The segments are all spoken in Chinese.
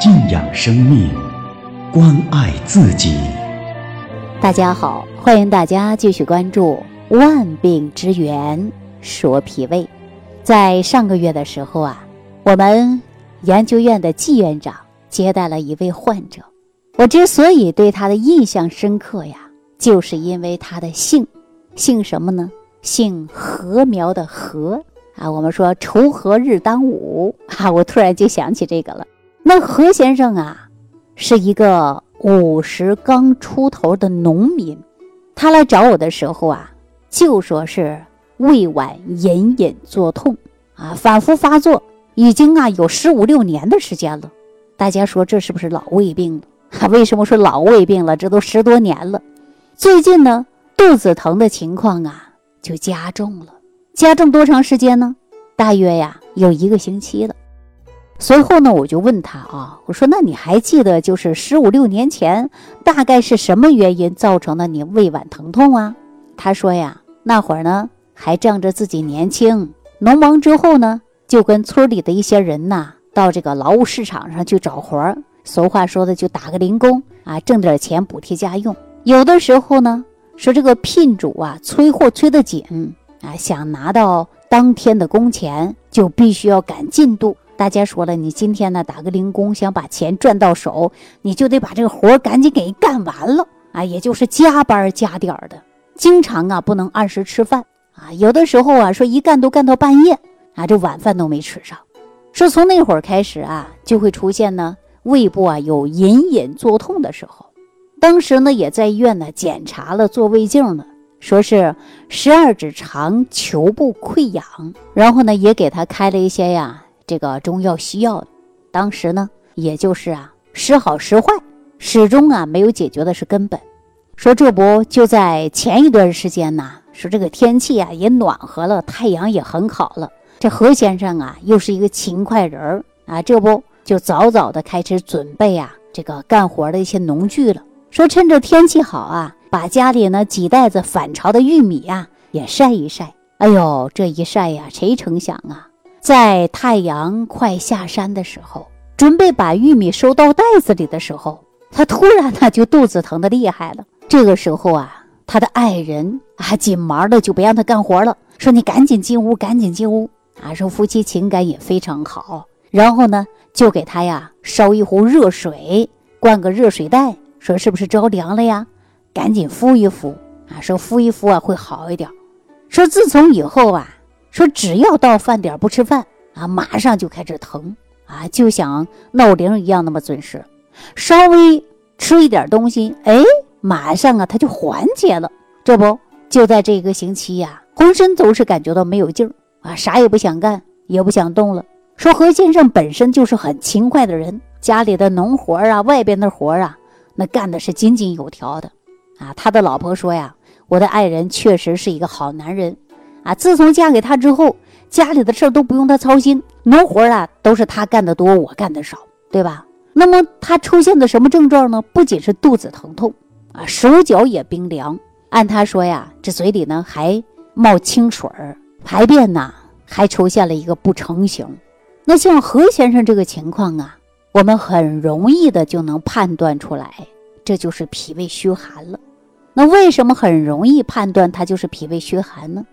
敬仰生命，关爱自己。大家好，欢迎大家继续关注《万病之源说脾胃》。在上个月的时候啊，我们研究院的季院长接待了一位患者。我之所以对他的印象深刻呀，就是因为他的姓，姓什么呢？姓禾苗的禾啊。我们说锄禾日当午啊，我突然就想起这个了。那何先生啊，是一个五十刚出头的农民，他来找我的时候啊，就说是胃脘隐隐作痛啊，反复发作，已经啊有十五六年的时间了。大家说这是不是老胃病了？为什么说老胃病了？这都十多年了。最近呢，肚子疼的情况啊就加重了，加重多长时间呢？大约呀有一个星期了。随后呢，我就问他啊，我说那你还记得就是十五六年前大概是什么原因造成的你胃脘疼痛啊？他说呀，那会儿呢还仗着自己年轻，农忙之后呢就跟村里的一些人呐到这个劳务市场上去找活儿，俗话说的就打个零工啊，挣点钱补贴家用。有的时候呢说这个聘主啊催货催得紧啊，想拿到当天的工钱，就必须要赶进度。大家说了，你今天呢打个零工，想把钱赚到手，你就得把这个活赶紧给干完了啊，也就是加班加点儿的，经常啊不能按时吃饭啊，有的时候啊说一干都干到半夜啊，这晚饭都没吃上。说从那会儿开始啊，就会出现呢胃部啊有隐隐作痛的时候，当时呢也在医院呢检查了做胃镜了，说是十二指肠球部溃疡，然后呢也给他开了一些呀。这个中药西药，当时呢，也就是啊，时好时坏，始终啊没有解决的是根本。说这不就在前一段时间呢？说这个天气啊也暖和了，太阳也很好了。这何先生啊又是一个勤快人儿啊，这不就早早的开始准备啊这个干活的一些农具了。说趁着天气好啊，把家里呢几袋子反潮的玉米呀也晒一晒。哎呦，这一晒呀，谁成想啊！在太阳快下山的时候，准备把玉米收到袋子里的时候，他突然呢就肚子疼的厉害了。这个时候啊，他的爱人啊紧忙的就不让他干活了，说你赶紧进屋，赶紧进屋啊。说夫妻情感也非常好，然后呢就给他呀烧一壶热水，灌个热水袋，说是不是着凉了呀？赶紧敷一敷啊，说敷一敷啊会好一点。说自从以后啊。说只要到饭点不吃饭啊，马上就开始疼啊，就像闹铃一样那么准时。稍微吃一点东西，哎，马上啊他就缓解了。这不就在这个星期呀，浑身都是感觉到没有劲儿啊，啥也不想干，也不想动了。说何先生本身就是很勤快的人，家里的农活啊，外边的活啊，那干的是井井有条的啊。他的老婆说呀，我的爱人确实是一个好男人。啊，自从嫁给他之后，家里的事儿都不用他操心，农活啊都是他干的多，我干的少，对吧？那么他出现的什么症状呢？不仅是肚子疼痛啊，手脚也冰凉。按他说呀，这嘴里呢还冒清水儿，排便呢还出现了一个不成形。那像何先生这个情况啊，我们很容易的就能判断出来，这就是脾胃虚寒了。那为什么很容易判断他就是脾胃虚寒呢？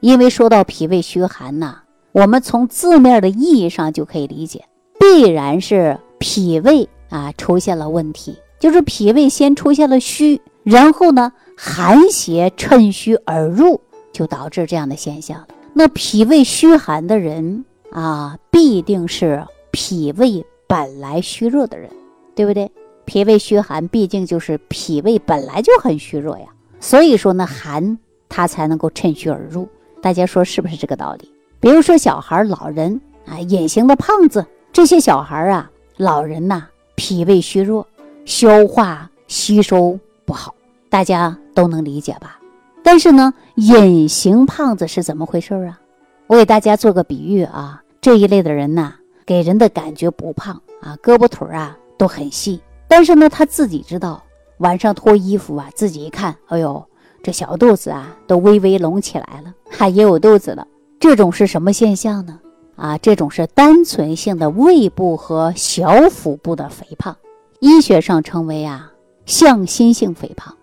因为说到脾胃虚寒呐，我们从字面的意义上就可以理解，必然是脾胃啊出现了问题，就是脾胃先出现了虚，然后呢寒邪趁虚而入，就导致这样的现象了。那脾胃虚寒的人啊，必定是脾胃本来虚弱的人，对不对？脾胃虚寒，毕竟就是脾胃本来就很虚弱呀，所以说呢，寒它才能够趁虚而入。大家说是不是这个道理？比如说小孩、老人啊，隐形的胖子，这些小孩啊、老人呐，脾胃虚弱，消化吸收不好，大家都能理解吧？但是呢，隐形胖子是怎么回事啊？我给大家做个比喻啊，这一类的人呐，给人的感觉不胖啊，胳膊腿啊都很细，但是呢，他自己知道晚上脱衣服啊，自己一看，哎呦。这小肚子啊，都微微隆起来了，还也有肚子了。这种是什么现象呢？啊，这种是单纯性的胃部和小腹部的肥胖，医学上称为啊向心性肥胖。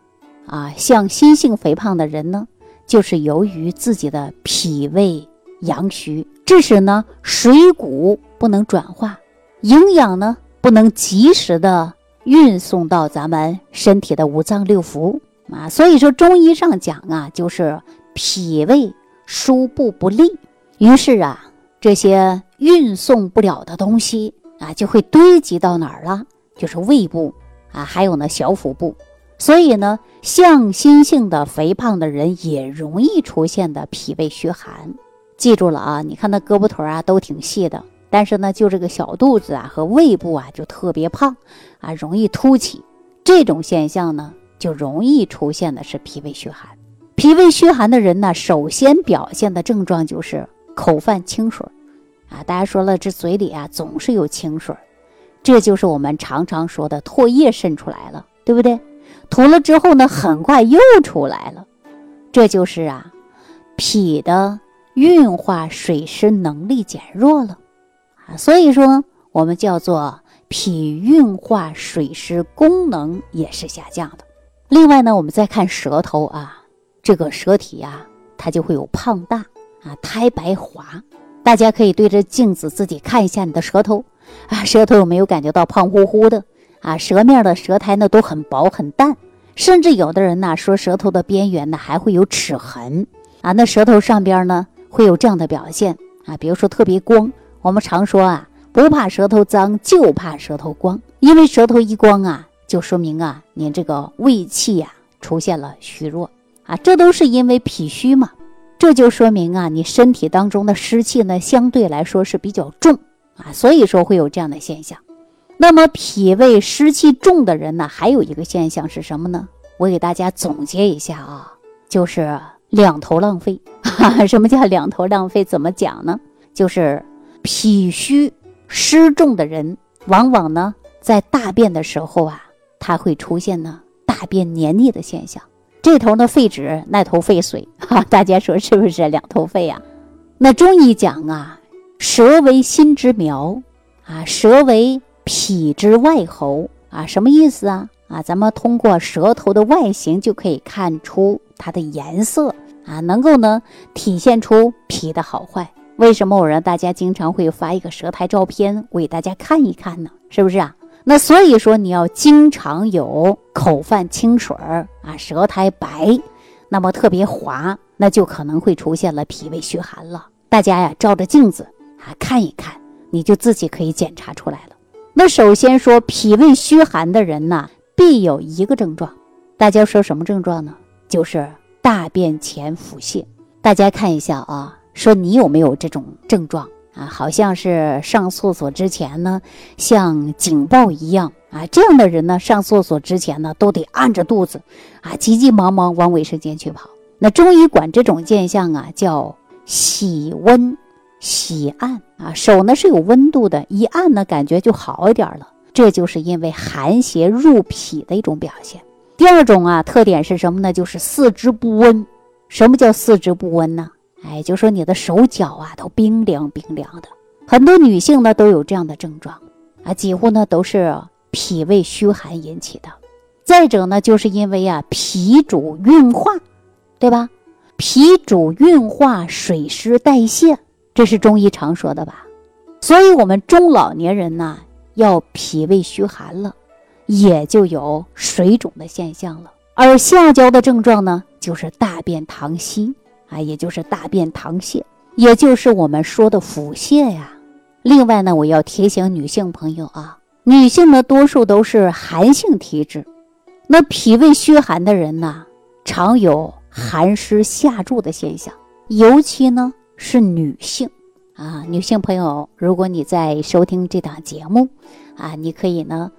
啊，向心性肥胖的人呢，就是由于自己的脾胃阳虚，致使呢水谷不能转化，营养呢不能及时的运送到咱们身体的五脏六腑啊。所以说中医上讲啊，就是脾胃输布不利，于是啊。这些运送不了的东西啊，就会堆积到哪儿了？就是胃部啊，还有呢小腹部。所以呢，向心性的肥胖的人也容易出现的脾胃虚寒。记住了啊，你看那胳膊腿啊都挺细的，但是呢，就这个小肚子啊和胃部啊就特别胖啊，容易凸起。这种现象呢，就容易出现的是脾胃虚寒。脾胃虚寒的人呢，首先表现的症状就是。口泛清水，啊，大家说了，这嘴里啊总是有清水，这就是我们常常说的唾液渗出来了，对不对？吐了之后呢，很快又出来了，这就是啊，脾的运化水湿能力减弱了，啊，所以说我们叫做脾运化水湿功能也是下降的。另外呢，我们再看舌头啊，这个舌体呀，它就会有胖大。啊，苔白滑，大家可以对着镜子自己看一下你的舌头，啊，舌头有没有感觉到胖乎乎的？啊，舌面的舌苔呢都很薄很淡，甚至有的人呢说舌头的边缘呢还会有齿痕，啊，那舌头上边呢会有这样的表现，啊，比如说特别光。我们常说啊，不怕舌头脏，就怕舌头光，因为舌头一光啊，就说明啊，您这个胃气呀出现了虚弱，啊，这都是因为脾虚嘛。这就说明啊，你身体当中的湿气呢，相对来说是比较重啊，所以说会有这样的现象。那么脾胃湿气重的人呢，还有一个现象是什么呢？我给大家总结一下啊，就是两头浪费。什么叫两头浪费？怎么讲呢？就是脾虚湿重的人，往往呢在大便的时候啊，它会出现呢大便黏腻的现象。这头呢肺直，那头肺水，哈，大家说是不是两头肺呀？那中医讲啊，舌为心之苗，啊，舌为脾之外喉，啊，什么意思啊？啊，咱们通过舌头的外形就可以看出它的颜色，啊，能够呢体现出脾的好坏。为什么我让大家经常会发一个舌苔照片，我给大家看一看呢？是不是啊？那所以说，你要经常有口泛清水儿啊，舌苔白，那么特别滑，那就可能会出现了脾胃虚寒了。大家呀，照着镜子啊看一看，你就自己可以检查出来了。那首先说，脾胃虚寒的人呢，必有一个症状，大家说什么症状呢？就是大便前腹泻。大家看一下啊，说你有没有这种症状？啊，好像是上厕所之前呢，像警报一样啊。这样的人呢，上厕所之前呢，都得按着肚子，啊，急急忙忙往卫生间去跑。那中医管这种现象啊，叫喜温喜按啊，手呢是有温度的，一按呢，感觉就好一点了。这就是因为寒邪入脾的一种表现。第二种啊，特点是什么呢？就是四肢不温。什么叫四肢不温呢？哎，就说你的手脚啊都冰凉冰凉的，很多女性呢都有这样的症状啊，几乎呢都是脾胃虚寒引起的。再者呢，就是因为啊脾主运化，对吧？脾主运化水湿代谢，这是中医常说的吧？所以，我们中老年人呢要脾胃虚寒了，也就有水肿的现象了。而下焦的症状呢，就是大便溏稀。啊，也就是大便溏泻，也就是我们说的腹泻呀。另外呢，我要提醒女性朋友啊，女性呢多数都是寒性体质，那脾胃虚寒的人呢，常有寒湿下注的现象，尤其呢是女性啊。女性朋友，如果你在收听这档节目啊，你可以呢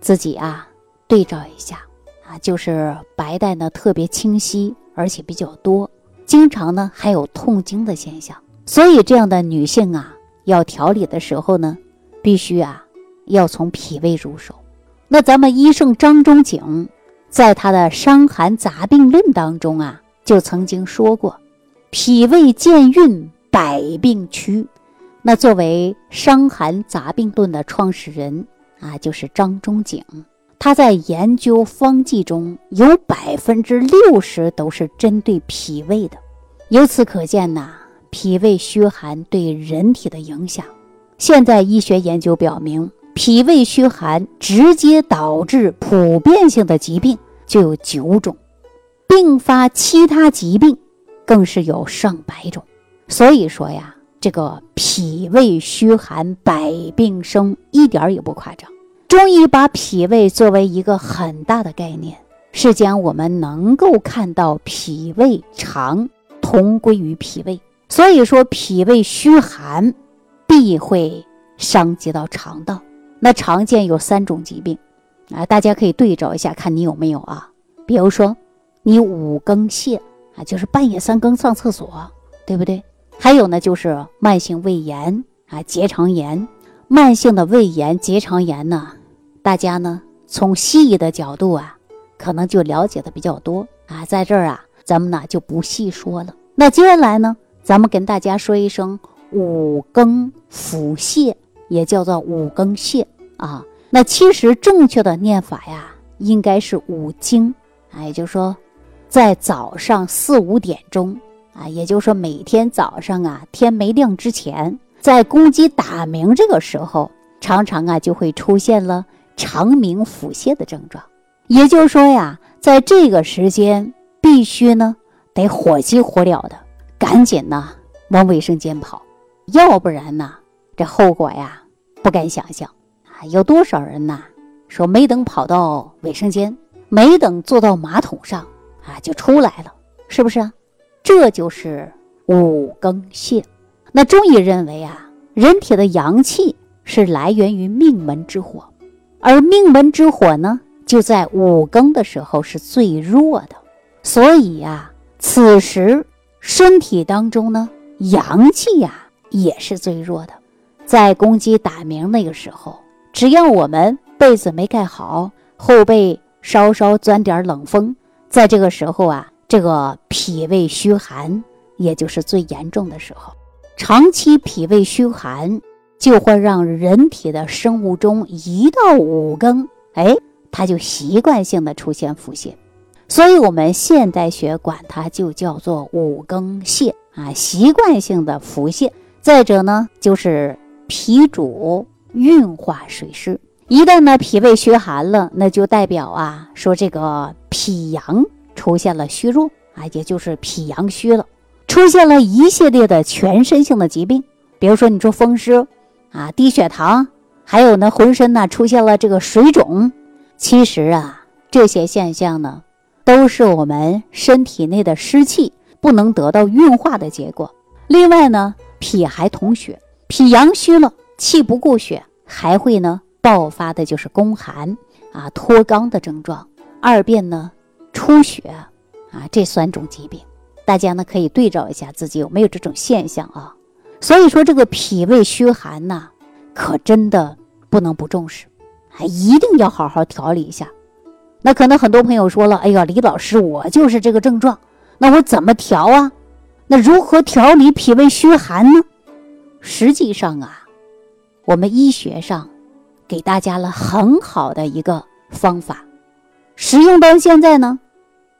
自己啊对照一下啊，就是白带呢特别清晰，而且比较多。经常呢还有痛经的现象，所以这样的女性啊，要调理的时候呢，必须啊要从脾胃入手。那咱们医圣张仲景在他的《伤寒杂病论》当中啊，就曾经说过：脾胃健运，百病驱。那作为《伤寒杂病论》的创始人啊，就是张仲景。他在研究方剂中有百分之六十都是针对脾胃的，由此可见呐，脾胃虚寒对人体的影响。现代医学研究表明，脾胃虚寒直接导致普遍性的疾病就有九种，并发其他疾病更是有上百种。所以说呀，这个脾胃虚寒百病生，一点也不夸张。中医把脾胃作为一个很大的概念，是将我们能够看到脾胃肠同归于脾胃。所以说，脾胃虚寒必会伤及到肠道。那常见有三种疾病，啊，大家可以对照一下，看你有没有啊？比如说，你五更泻啊，就是半夜三更上厕所，对不对？还有呢，就是慢性胃炎啊，结肠炎。慢性的胃炎、结肠炎呢？大家呢，从西医的角度啊，可能就了解的比较多啊，在这儿啊，咱们呢就不细说了。那接下来呢，咱们跟大家说一声五更腹泻，也叫做五更泻啊。那其实正确的念法呀，应该是五经啊，也就是说，在早上四五点钟啊，也就是说每天早上啊，天没亮之前，在公鸡打鸣这个时候，常常啊就会出现了。肠鸣腹泻的症状，也就是说呀，在这个时间必须呢得火急火燎的赶紧呢往卫生间跑，要不然呢这后果呀不敢想象啊！有多少人呐说没等跑到卫生间，没等坐到马桶上啊就出来了，是不是啊？这就是五更泻。那中医认为啊，人体的阳气是来源于命门之火。而命门之火呢，就在五更的时候是最弱的，所以呀，此时身体当中呢，阳气呀也是最弱的。在公鸡打鸣那个时候，只要我们被子没盖好，后背稍稍钻点冷风，在这个时候啊，这个脾胃虚寒也就是最严重的时候，长期脾胃虚寒。就会让人体的生物钟一到五更，哎，它就习惯性的出现腹泻，所以我们现代学管它就叫做五更泻啊，习惯性的腹泻。再者呢，就是脾主运化水湿，一旦呢脾胃虚寒了，那就代表啊说这个脾阳出现了虚弱啊，也就是脾阳虚了，出现了一系列的全身性的疾病，比如说你说风湿。啊，低血糖，还有呢，浑身呢出现了这个水肿。其实啊，这些现象呢，都是我们身体内的湿气不能得到运化的结果。另外呢，脾还统血，脾阳虚了，气不固血，还会呢爆发的就是宫寒啊、脱肛的症状。二便呢，出血啊，这三种疾病，大家呢可以对照一下自己有没有这种现象啊。所以说，这个脾胃虚寒呐，可真的不能不重视，还一定要好好调理一下。那可能很多朋友说了：“哎呀，李老师，我就是这个症状，那我怎么调啊？那如何调理脾胃虚寒呢？”实际上啊，我们医学上给大家了很好的一个方法，使用到现在呢，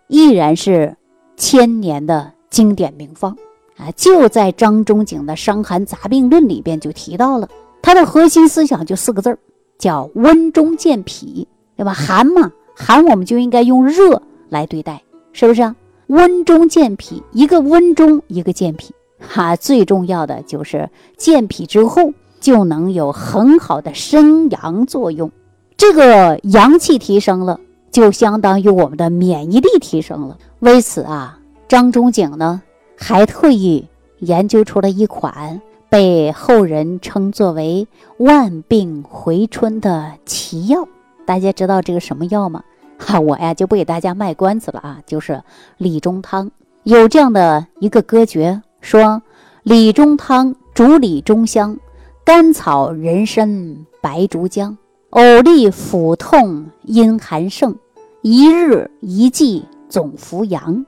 依然是千年的经典名方。啊，就在张仲景的《伤寒杂病论》里边就提到了，它的核心思想就四个字儿，叫温中健脾，对吧？寒嘛，寒我们就应该用热来对待，是不是啊？温中健脾，一个温中，一个健脾，哈，最重要的就是健脾之后就能有很好的生阳作用，这个阳气提升了，就相当于我们的免疫力提升了。为此啊，张仲景呢。还特意研究出了一款被后人称作为“万病回春”的奇药。大家知道这个什么药吗？哈，我呀就不给大家卖关子了啊，就是理中汤。有这样的一个歌诀，说：“理中汤主理中香，甘草人参白术姜，呕利腹痛阴寒盛，一日一剂总扶阳。”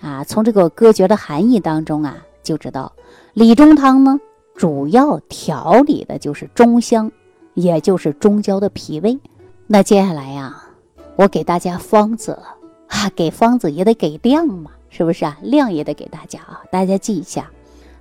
啊，从这个歌诀的含义当中啊，就知道理中汤呢，主要调理的就是中香，也就是中焦的脾胃。那接下来呀，我给大家方子啊，给方子也得给量嘛，是不是啊？量也得给大家啊，大家记一下。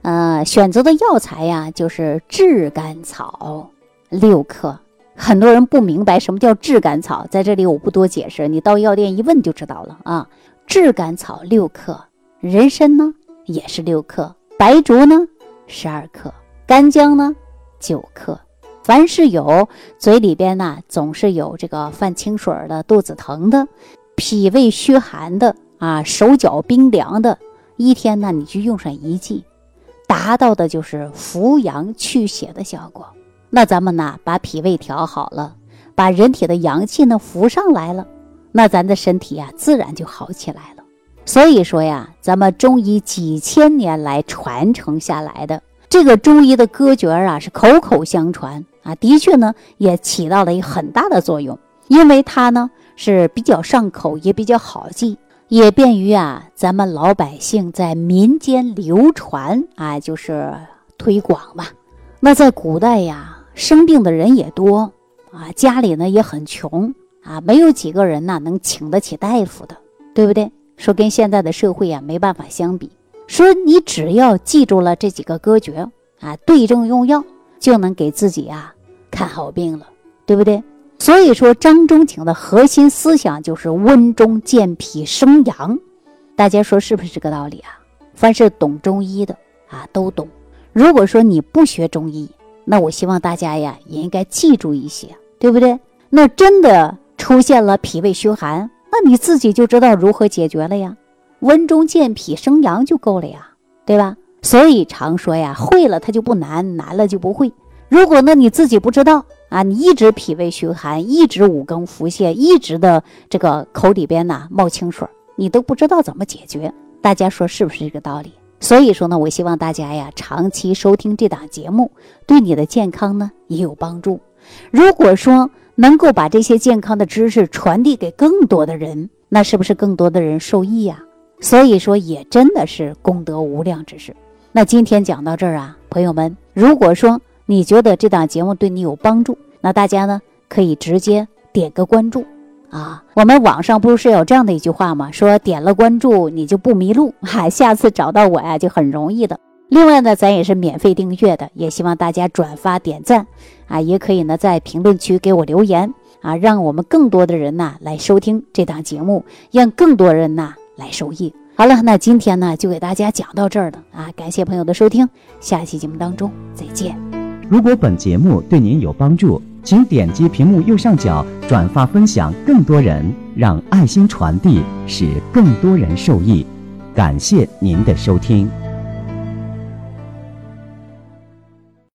呃，选择的药材呀，就是炙甘草六克。很多人不明白什么叫炙甘草，在这里我不多解释，你到药店一问就知道了啊。炙甘草六克，人参呢也是六克，白术呢十二克，干姜呢九克。凡是有嘴里边呢总是有这个泛清水的、肚子疼的、脾胃虚寒的啊、手脚冰凉的，一天呢你就用上一剂，达到的就是扶阳祛邪的效果。那咱们呢，把脾胃调好了，把人体的阳气呢扶上来了，那咱的身体呀自然就好起来了。所以说呀，咱们中医几千年来传承下来的这个中医的歌诀啊，是口口相传啊，的确呢也起到了一个很大的作用，因为它呢是比较上口，也比较好记，也便于啊咱们老百姓在民间流传啊，就是推广嘛。那在古代呀。生病的人也多啊，家里呢也很穷啊，没有几个人呢能请得起大夫的，对不对？说跟现在的社会啊没办法相比。说你只要记住了这几个歌诀啊，对症用药，就能给自己啊看好病了，对不对？所以说张仲景的核心思想就是温中健脾生阳，大家说是不是这个道理啊？凡是懂中医的啊都懂。如果说你不学中医，那我希望大家呀，也应该记住一些，对不对？那真的出现了脾胃虚寒，那你自己就知道如何解决了呀。温中健脾生阳就够了呀，对吧？所以常说呀，会了它就不难，难了就不会。如果呢你自己不知道啊，你一直脾胃虚寒，一直五更腹泻，一直的这个口里边呢冒清水，你都不知道怎么解决。大家说是不是这个道理？所以说呢，我希望大家呀，长期收听这档节目，对你的健康呢也有帮助。如果说能够把这些健康的知识传递给更多的人，那是不是更多的人受益呀？所以说，也真的是功德无量之事。那今天讲到这儿啊，朋友们，如果说你觉得这档节目对你有帮助，那大家呢可以直接点个关注。啊，我们网上不是有这样的一句话吗？说点了关注你就不迷路，哈，下次找到我呀就很容易的。另外呢，咱也是免费订阅的，也希望大家转发点赞，啊，也可以呢在评论区给我留言，啊，让我们更多的人呐来收听这档节目，让更多人呐来受益。好了，那今天呢就给大家讲到这儿了啊，感谢朋友的收听，下期节目当中再见。如果本节目对您有帮助。请点击屏幕右上角转发分享，更多人让爱心传递，使更多人受益。感谢您的收听。